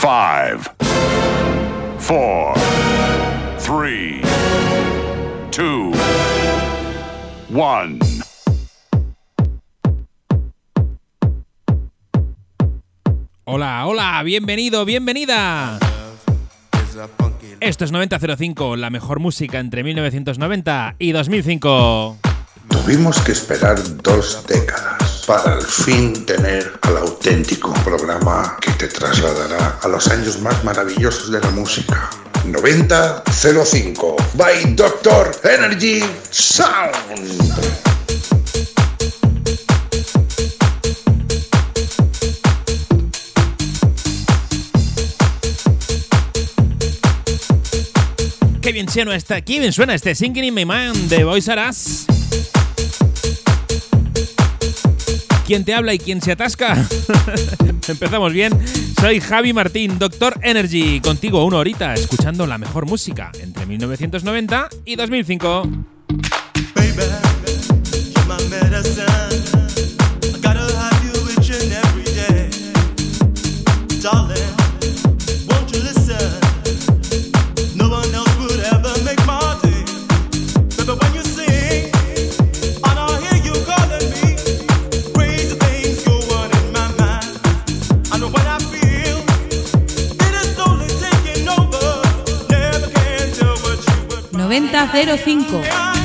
Five, four, three, two, one. Hola, hola, bienvenido, bienvenida. Esto es 9005, la mejor música entre 1990 y 2005. Tuvimos que esperar dos décadas para al fin tener al auténtico programa que te trasladará a los años más maravillosos de la música. 9005 by Doctor Energy Sound. Qué bien suena este, qué bien suena este Singing in My Mind de Boys R Us. ¿Quién te habla y quién se atasca? Empezamos bien. Soy Javi Martín, Doctor Energy, contigo una horita escuchando la mejor música entre 1990 y 2005. Baby, 9005.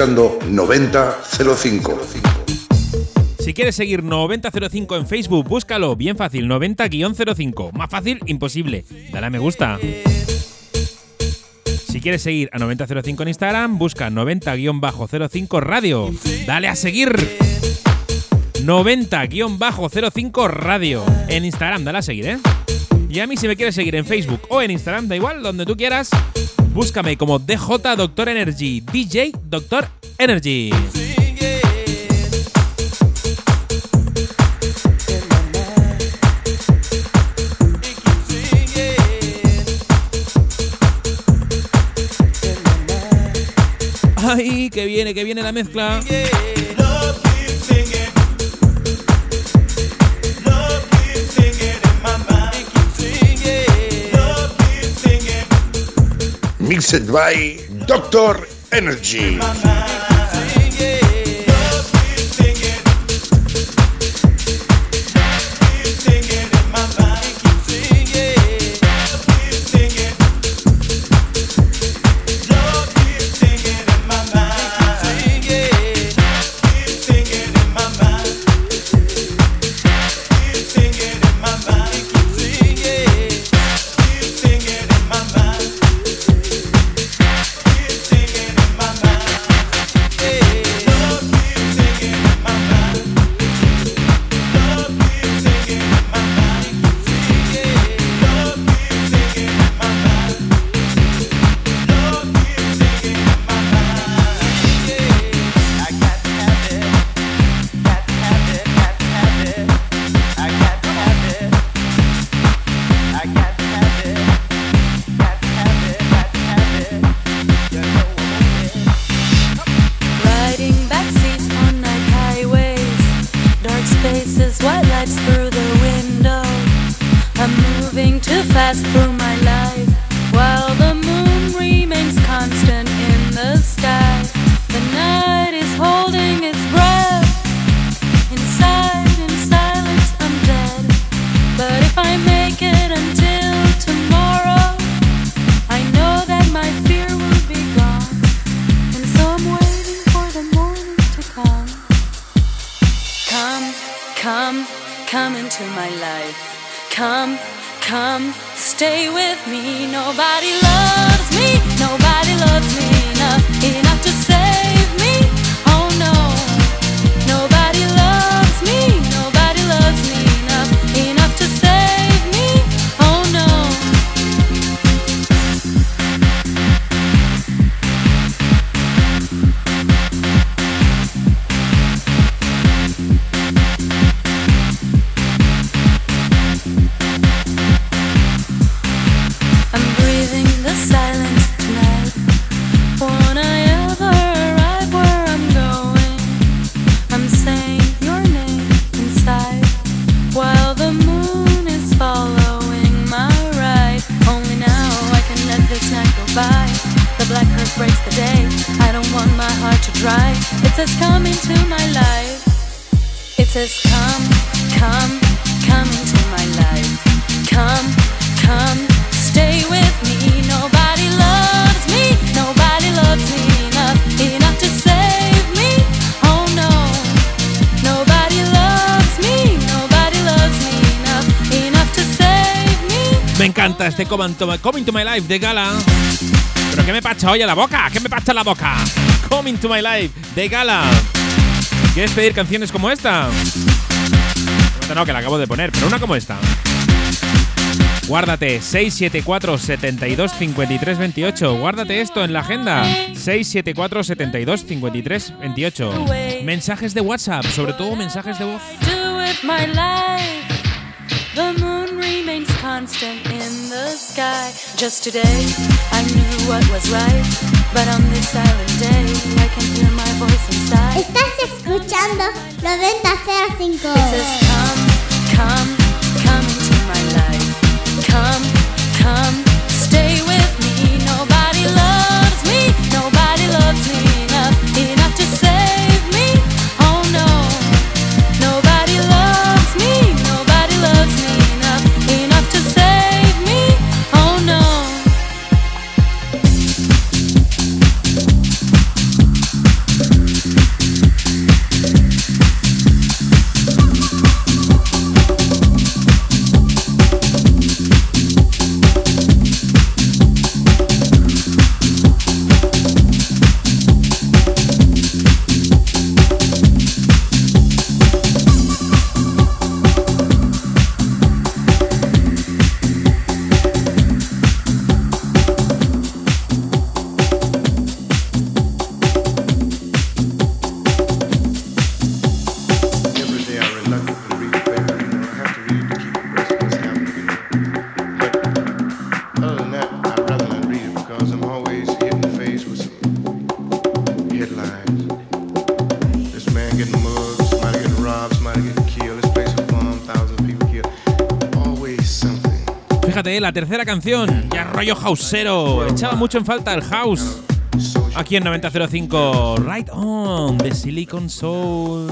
Escuchando 9005. Si quieres seguir 9005 en Facebook, búscalo, bien fácil, 90-05. Más fácil, imposible. Dale a me gusta. Si quieres seguir a 9005 en Instagram, busca 90-05 Radio. Dale a seguir. 90-05 Radio. En Instagram, dale a seguir, ¿eh? Y a mí si me quieres seguir en Facebook o en Instagram, da igual, donde tú quieras, búscame como DJ Doctor Energy, DJ Doctor Energy. Ay, que viene, que viene la mezcla. Mixed by Doctor Energy. By. The black earth breaks the day. I don't want my heart to dry. It says come into my life. It says come, come, come into my life. Come, come, stay with me. Nobody loves me, nobody encanta este Coming to Coming to My Life de Gala. ¿Pero qué me pacha hoy en la boca? ¿Qué me pacha la boca? Coming to My Life de Gala. ¿Quieres pedir canciones como esta? Esta no, que la acabo de poner, pero una como esta. Guárdate 674 72 53 28. Guárdate esto en la agenda. 674 72 53 28. Mensajes de WhatsApp, sobre todo mensajes de voz. The moon remains constant in the sky. Just today, I knew what was right. But on this silent day, I can hear my voice inside. Estás escuchando 9005. It says, Come, come, come into my life. Come, come, stay with me. Nobody loves me, nobody loves me La tercera canción, ya rollo houseero. Echaba mucho en falta el house. Aquí en 9005, Right On, de Silicon Soul.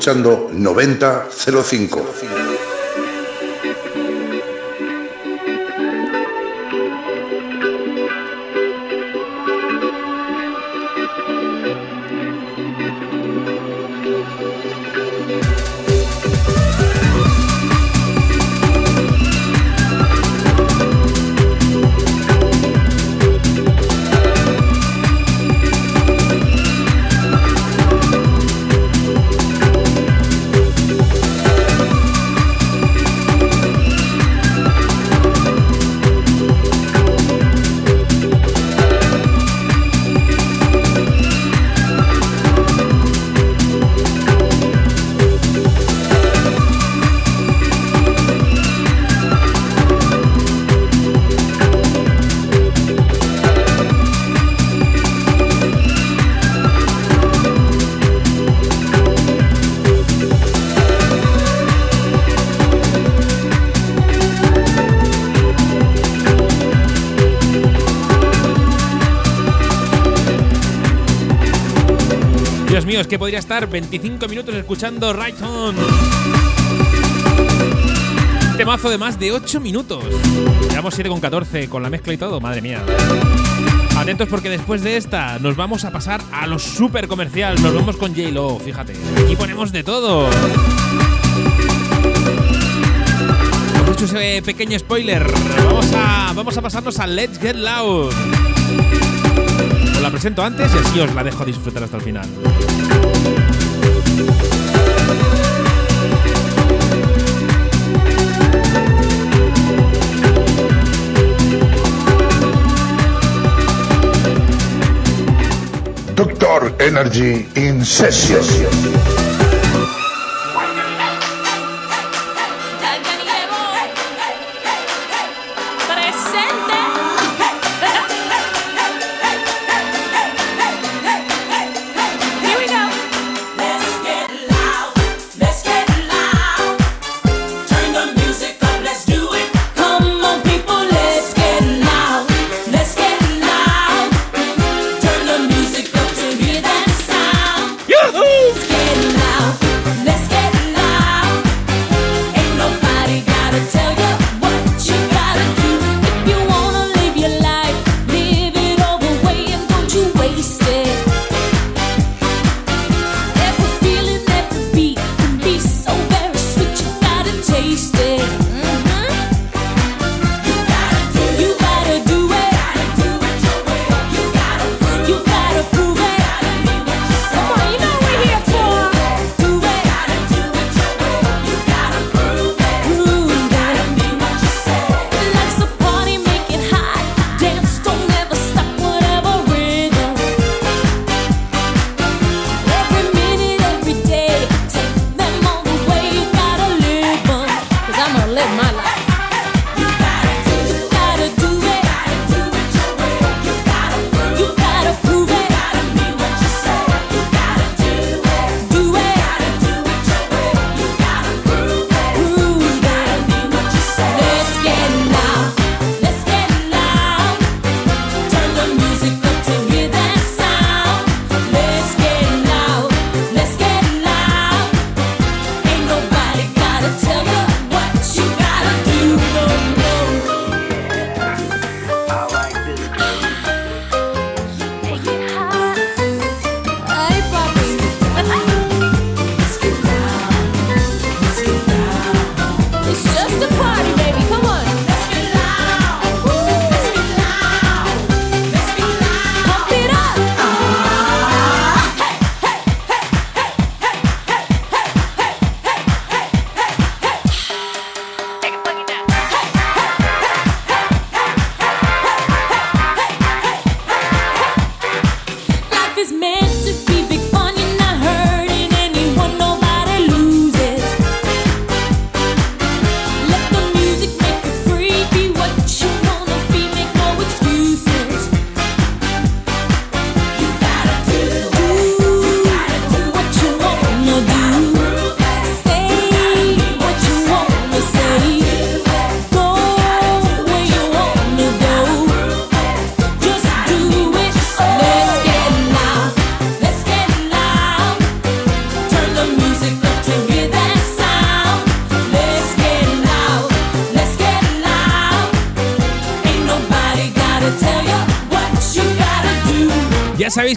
escuchando 9005. 05. años que podría estar 25 minutos escuchando Right On. Temazo de más de 8 minutos. Llevamos 7 con 14 con la mezcla y todo, madre mía. Atentos porque después de esta nos vamos a pasar a lo super comercial. Nos vemos con J-Lo, fíjate. Aquí ponemos de todo. Hemos hecho ese pequeño spoiler. Vamos a, vamos a pasarnos a Let's Get Loud. La presento antes y así os la dejo disfrutar hasta el final. Doctor Energy in session.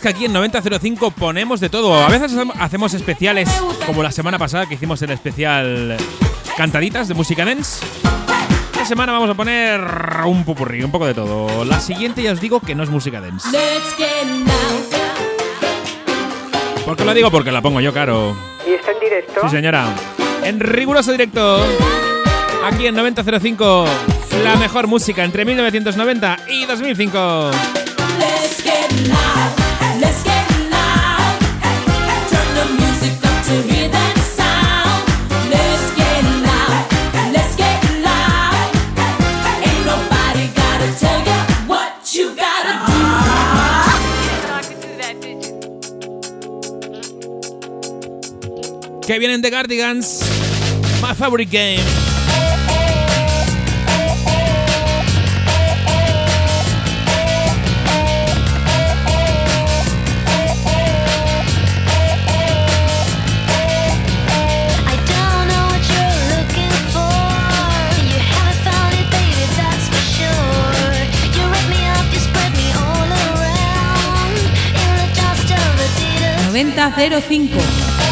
Que aquí en 9005 ponemos de todo. A veces hacemos especiales, como la semana pasada que hicimos el especial Cantaditas de música dance. Esta semana vamos a poner un pupurrí, un poco de todo. La siguiente ya os digo que no es música dance. ¿Por qué lo digo? Porque la pongo yo, caro. ¿Y está en directo? Sí, señora. En riguroso directo. Aquí en 9005. La mejor música entre 1990 y 2005. que vienen de Cardigans. My favorite game. Venta 05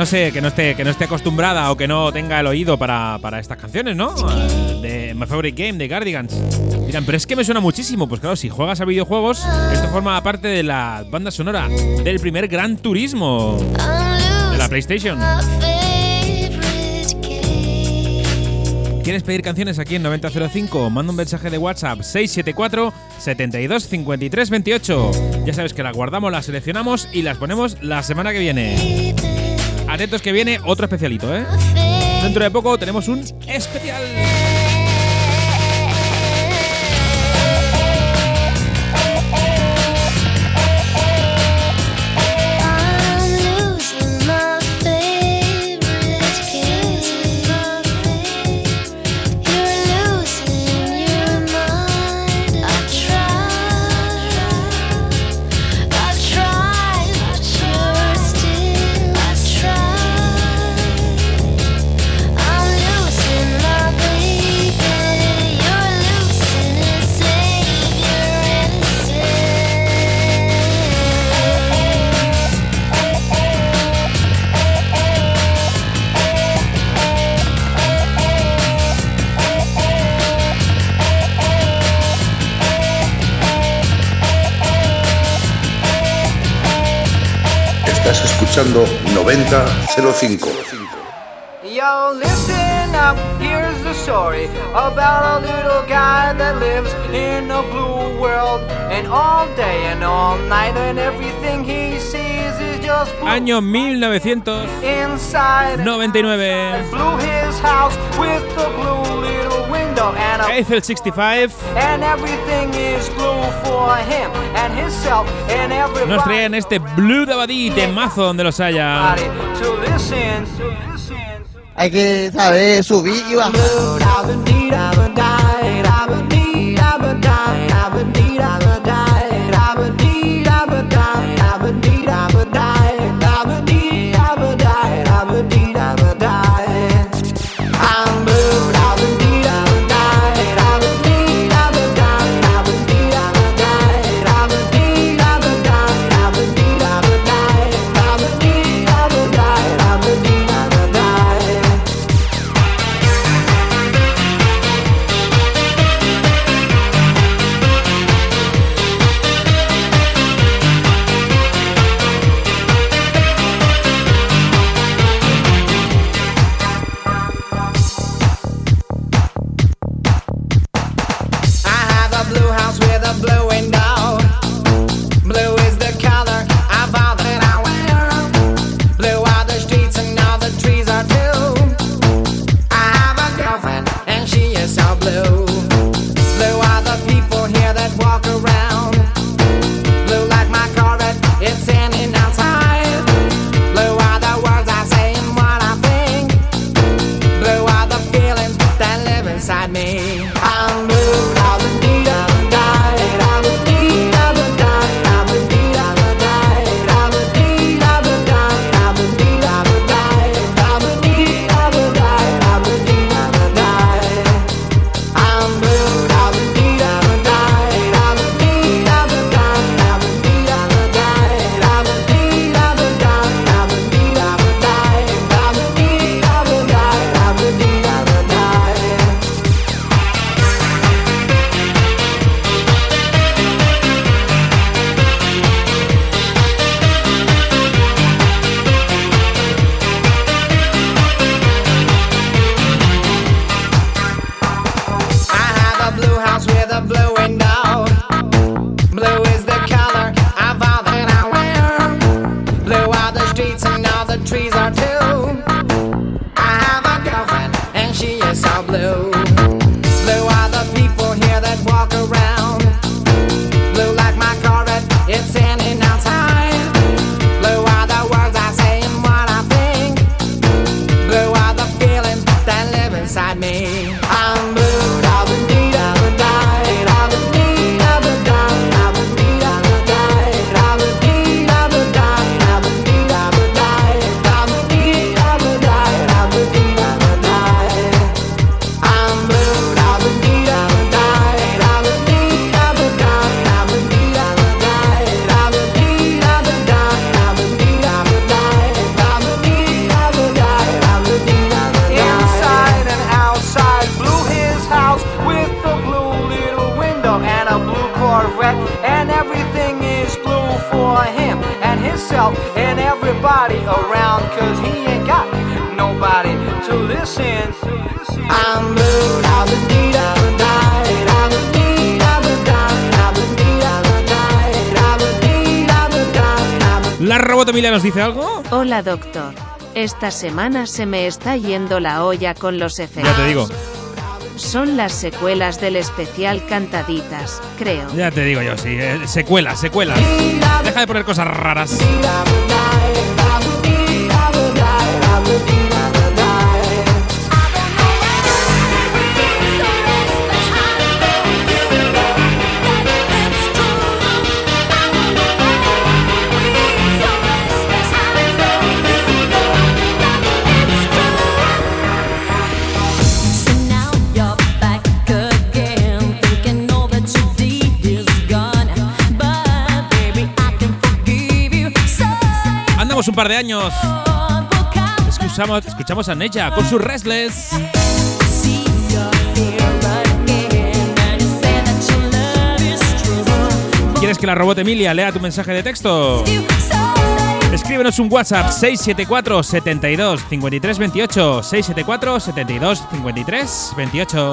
no sé, que no esté, que no esté acostumbrada o que no tenga el oído para, para estas canciones, ¿no? Eh, De My Favorite Game, de Cardigans. Dirán, pero es que me suena muchísimo. Pues claro, si juegas a videojuegos, esto forma parte de la banda sonora del primer Gran Turismo de la PlayStation. ¿Quieres pedir canciones aquí en 9005? Manda un mensaje de WhatsApp 674 72 53 28. Ya sabes que las guardamos, las seleccionamos y las ponemos la semana que viene. Atentos que viene otro especialito, ¿eh? Dentro de poco tenemos un especial. Escuchando 9005. Yo, listen up, here's the story about a little guy that lives in a blue world. And all day and all night, and everything he sees is just blue. Año 1999. Inside, blew his house with the blue Eiffel 65 and everything is blue for him and himself and everybody nos traen este Blue Dabadi de mazo donde los haya. Hay que saber subir y bajar. Hola doctor. Esta semana se me está yendo la olla con los efectos. Ya te digo, Son las secuelas del especial Cantaditas, creo. ya te digo yo, sí. eh, secuelas, secuelas. Deja de poner cosas raras. Un par de años. Escuchamos, escuchamos a Necha con su Restless. ¿Quieres que la robot Emilia lea tu mensaje de texto? Escríbenos un WhatsApp 674 72 53 28 674 72 53 28.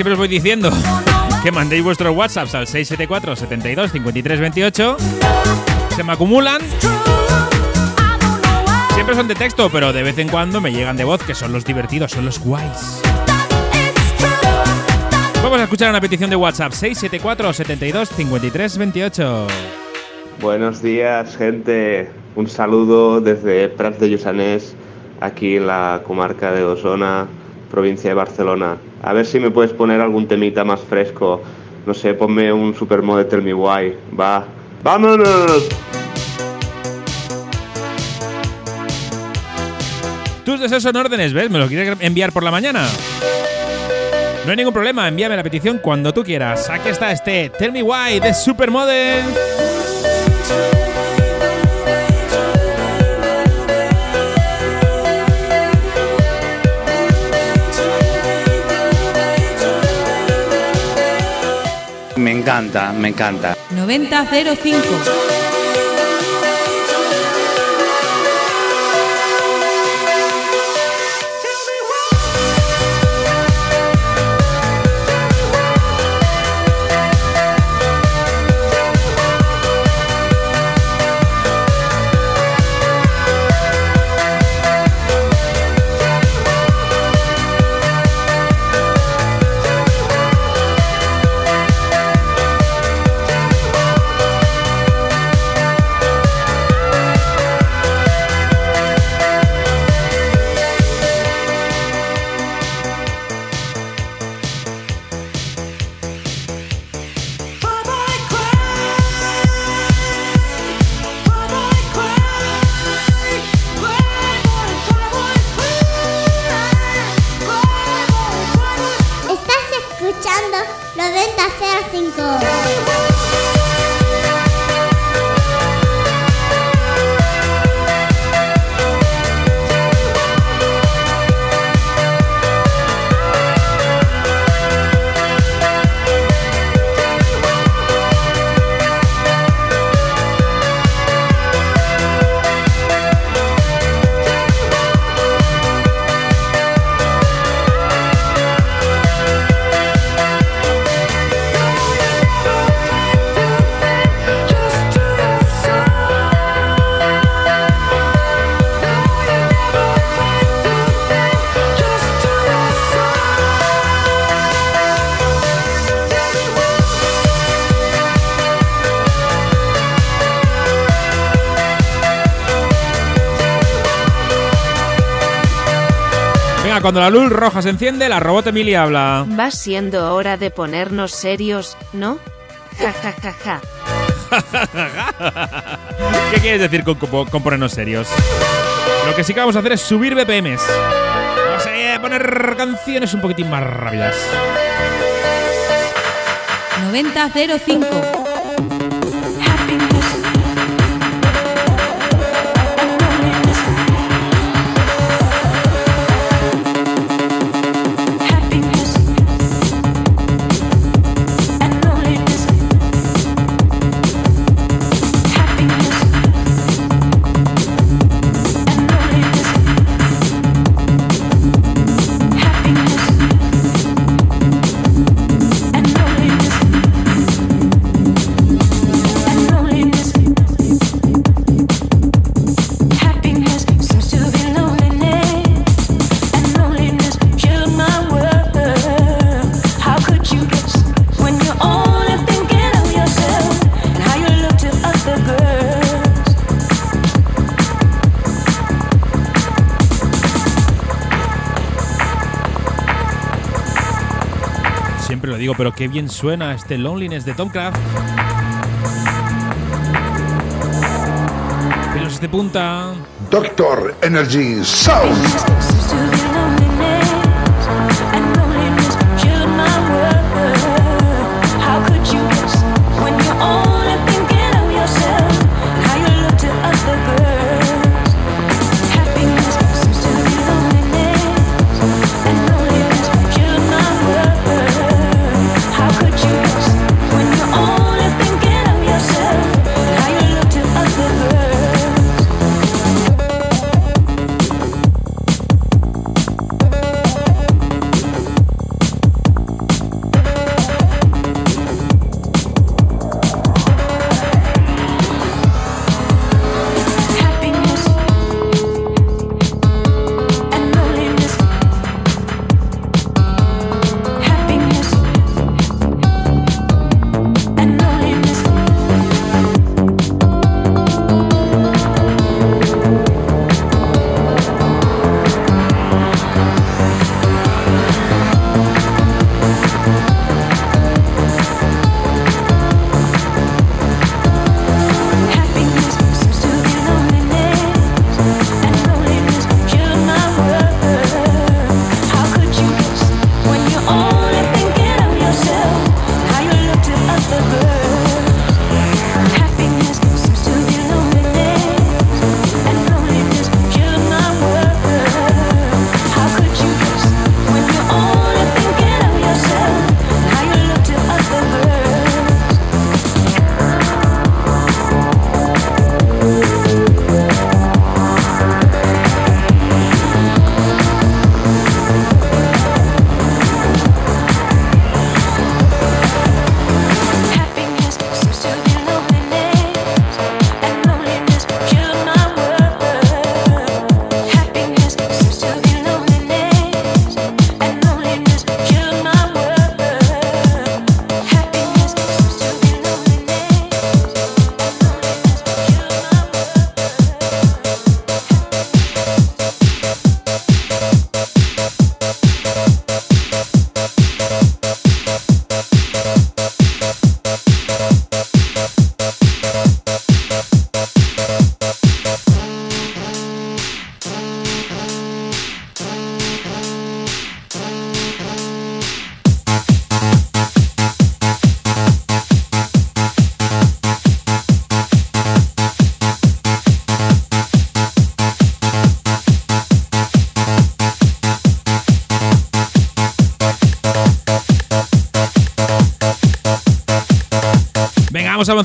Siempre os voy diciendo que mandéis vuestros WhatsApps al 674 72 53 28. Se me acumulan. Siempre son de texto, pero de vez en cuando me llegan de voz, que son los divertidos, son los guays. Vamos a escuchar una petición de WhatsApp 674 72 53 28. Buenos días, gente. Un saludo desde Prats de Lluçanès, aquí en la comarca de Osona, provincia de Barcelona. A ver si me puedes poner algún temita más fresco. No sé, ponme un supermode Tell Me Why. Va. ¡Vámonos! Tus deseos son órdenes, ¿ves? ¿Me lo quieres enviar por la mañana? No hay ningún problema, envíame la petición cuando tú quieras. Aquí está este Tell Me Why de Supermodel. Encanta, me encanta. 9005. Cuando la luz roja se enciende, la robot Emilia habla. Va siendo hora de ponernos serios, ¿no? Ja, ja, ja, ja. ¿Qué quieres decir con, con- con ponernos serios? Lo que sí que vamos a hacer es subir BPMs. Vamos a poner canciones un poquitín más rápidas. 9005. Pero qué bien suena este Loneliness de Tomcraft. Pelos de punta. Doctor Energy Sound.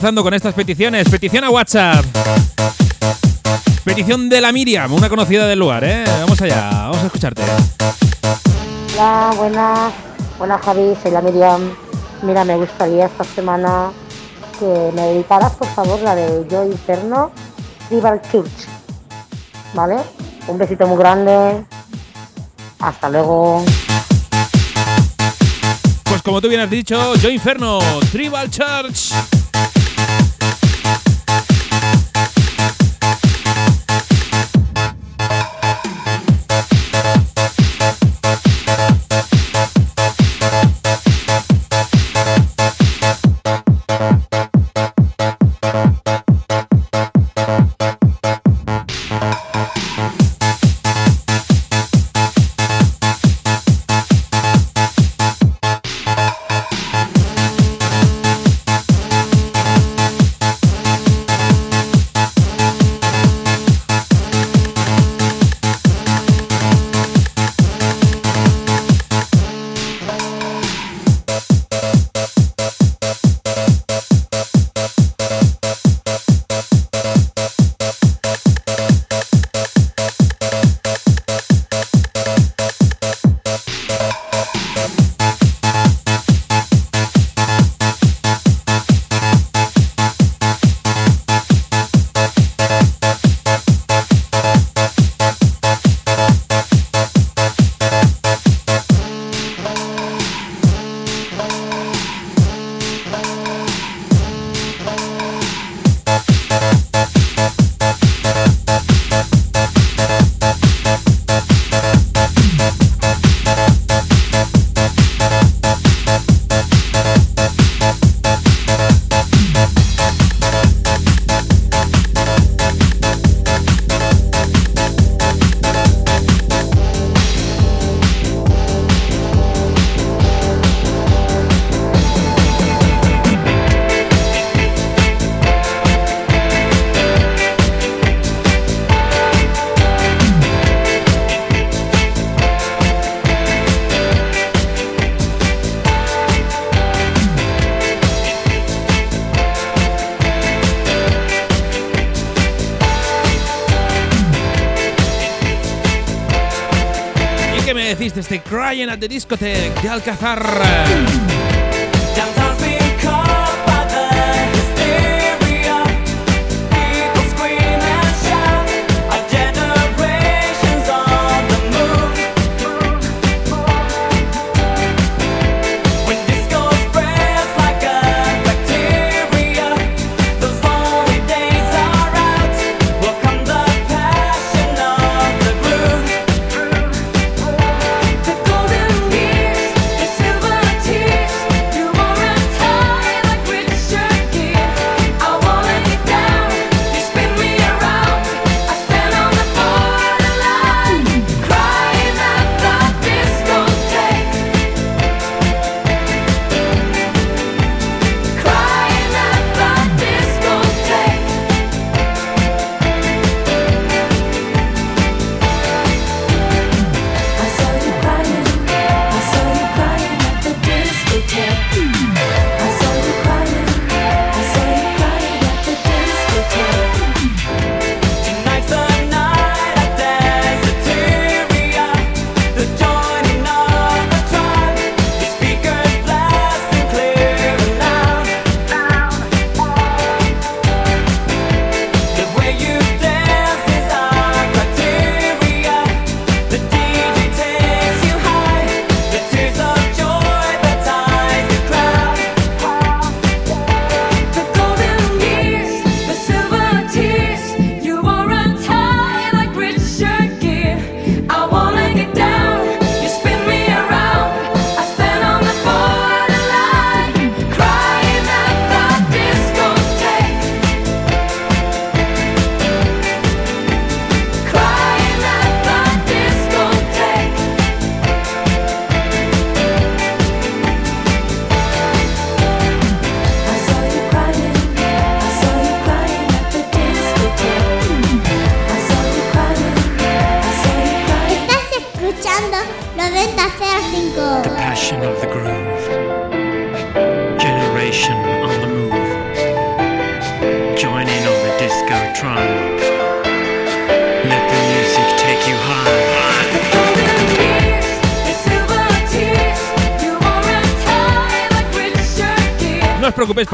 Avanzando con estas peticiones. Petición a WhatsApp. Petición de la Miriam, una conocida del lugar, ¿eh? Vamos allá, vamos a escucharte. Hola, buenas. Hola Javi, soy la Miriam. Mira, me gustaría esta semana que me dedicaras, por favor, la de Yo Inferno, Tribal Church. ¿Vale? Un besito muy grande. Hasta luego. Pues como tú bien has dicho, Yo Inferno, Tribal Church. Qué me decís de este Crying at the Discotheque de Alcazar?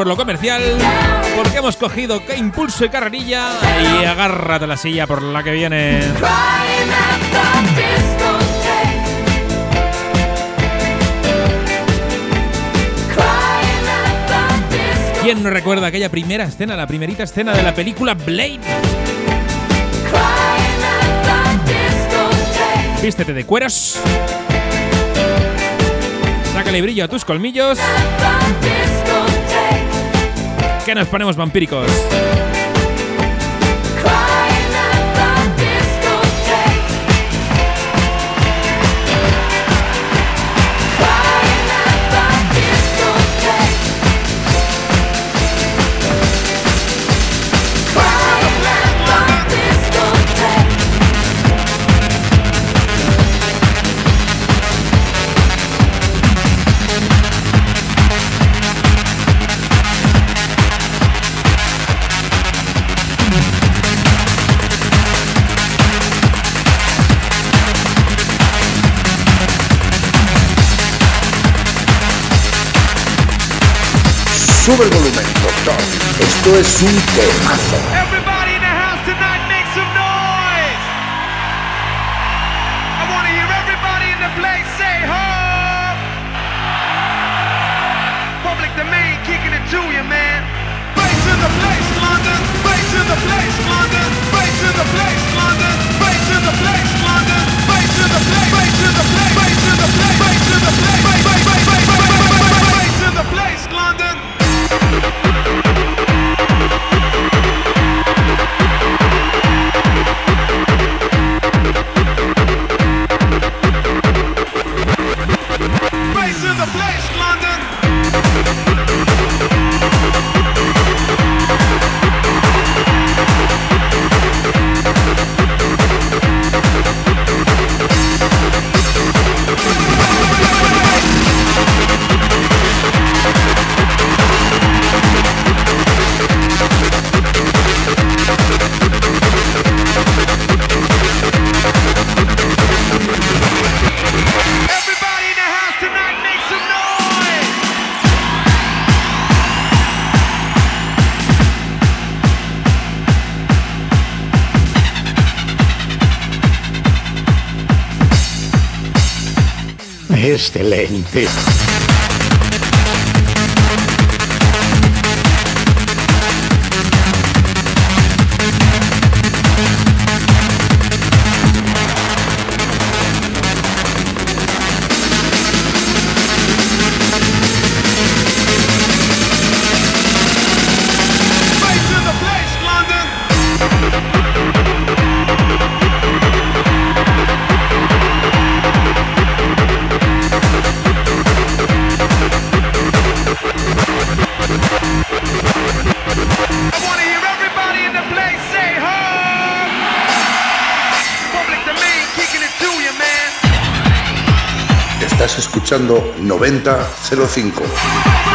por lo comercial, porque hemos cogido que impulso y carrerilla y agárrate la silla por la que viene. ¿Quién no recuerda aquella primera escena, la primerita escena de la película Blade? Vístete de cueros. Sácale brillo a tus colmillos que nos ponemos vampíricos. Esto es un temazo. Excelente. escuchando 9005.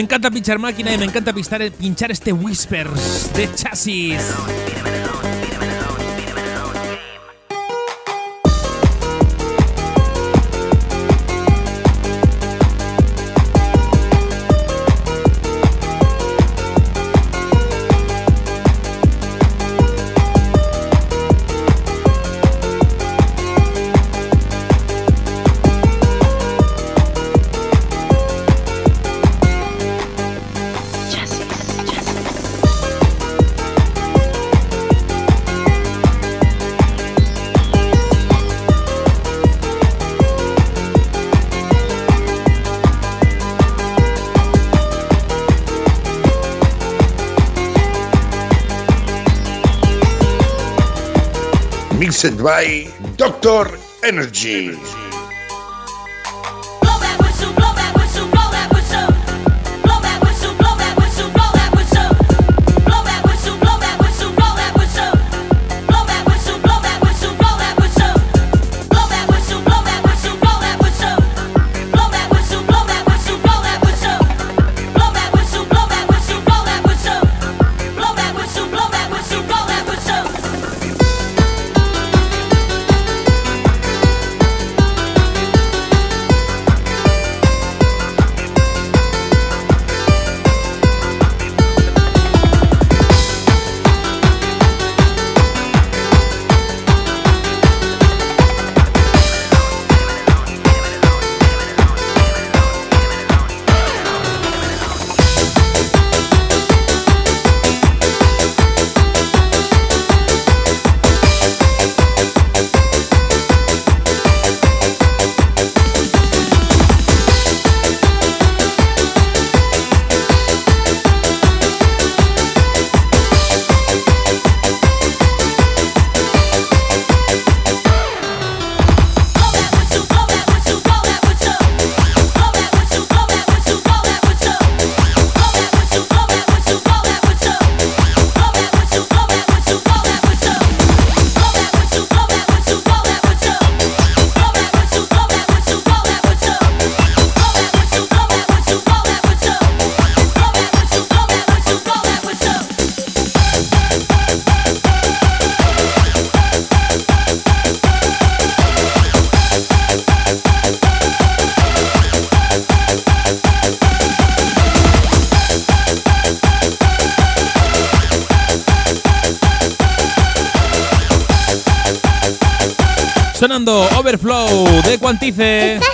Me encanta pinchar máquina y me encanta pinchar, pinchar este Whispers de chasis. Mixed by Doctor Energy. Overflow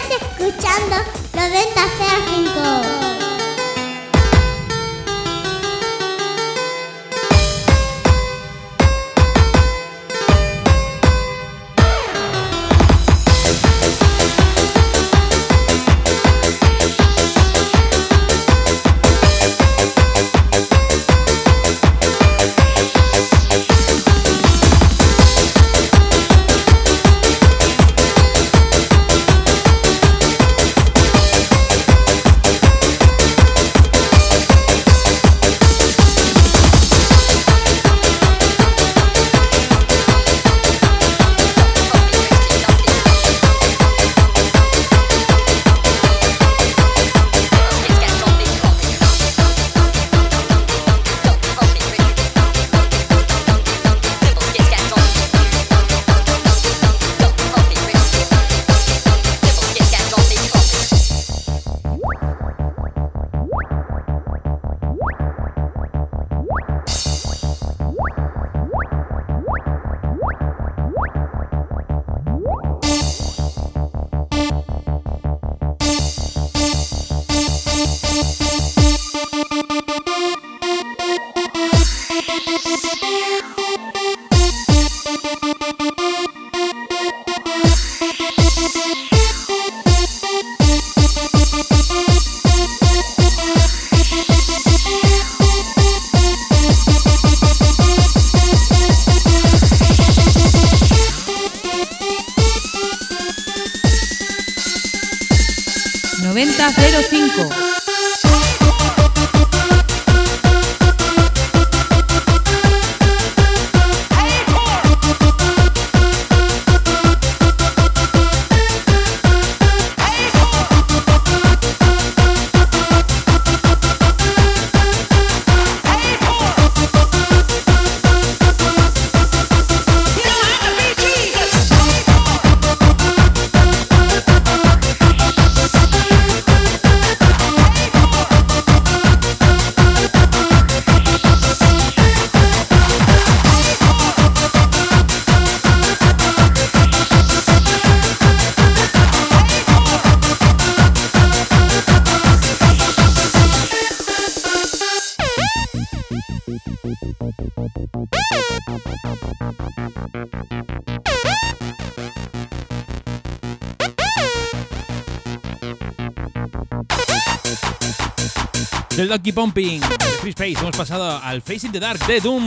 Lucky Pumping, Free Space. Hemos pasado al Facing the Dark de Doom.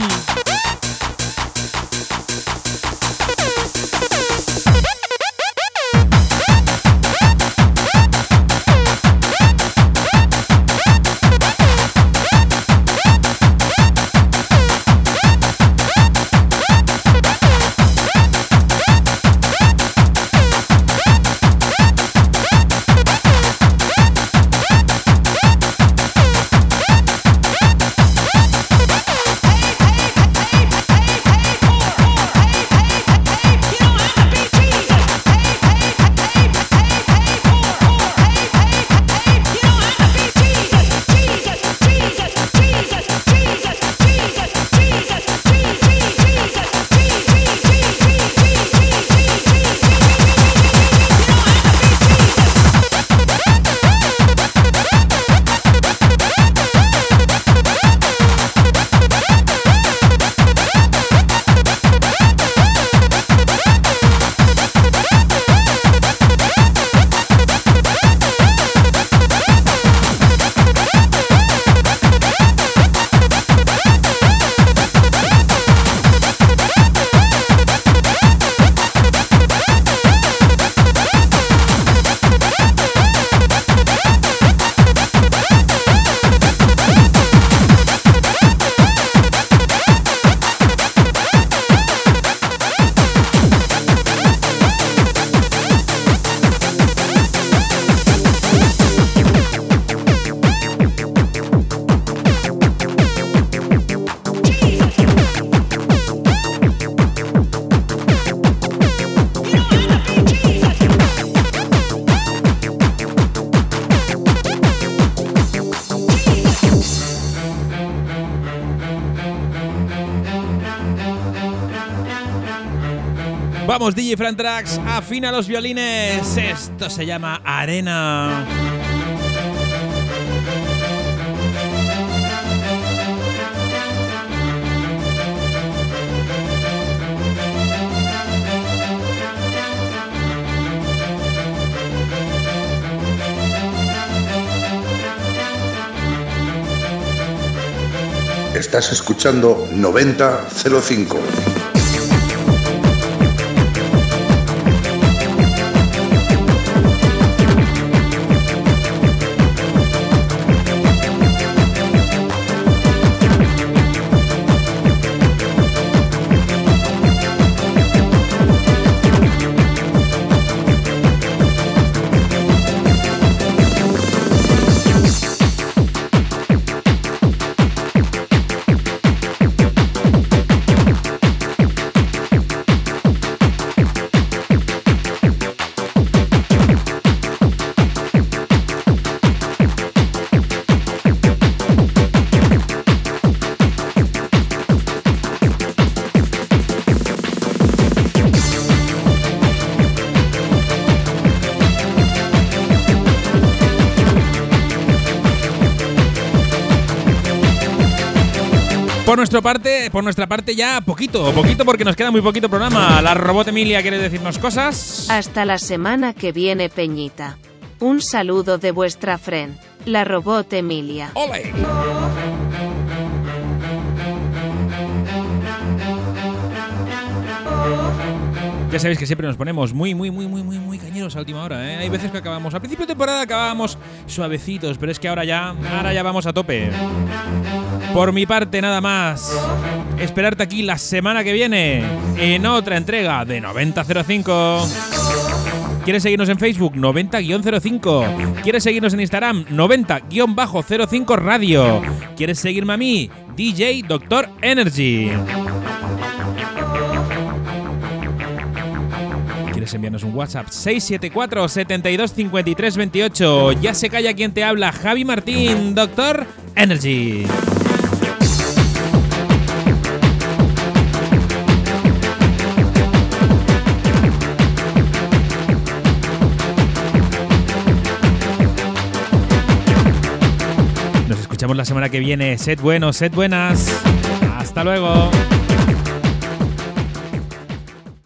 Vamos, DJ Fran Trax, afina los violines. Esto se llama Arena. Estás escuchando 9005. Nuestra parte, por nuestra parte ya poquito, poquito porque nos queda muy poquito programa. La robot Emilia quiere decirnos cosas. Hasta la semana que viene, Peñita. Un saludo de vuestra friend, la robot Emilia. ¡Ole! Ya sabéis que siempre nos ponemos muy, muy, muy, muy, muy, muy cañeros a última hora, ¿eh? Hay veces que acabamos, al principio de temporada acabamos suavecitos, pero es que ahora ya, ahora ya vamos a tope. Por mi parte, nada más. Esperarte aquí la semana que viene en otra entrega de 9005. ¿Quieres seguirnos en Facebook? 90-05. ¿Quieres seguirnos en Instagram? 90-05 Radio. ¿Quieres seguirme a mí? DJ Doctor Energy. ¿Quieres enviarnos un WhatsApp? 674 72 53 28. Ya se calla quien te habla, Javi Martín, Doctor Energy. La semana que viene. Sed buenos, sed buenas. Hasta luego.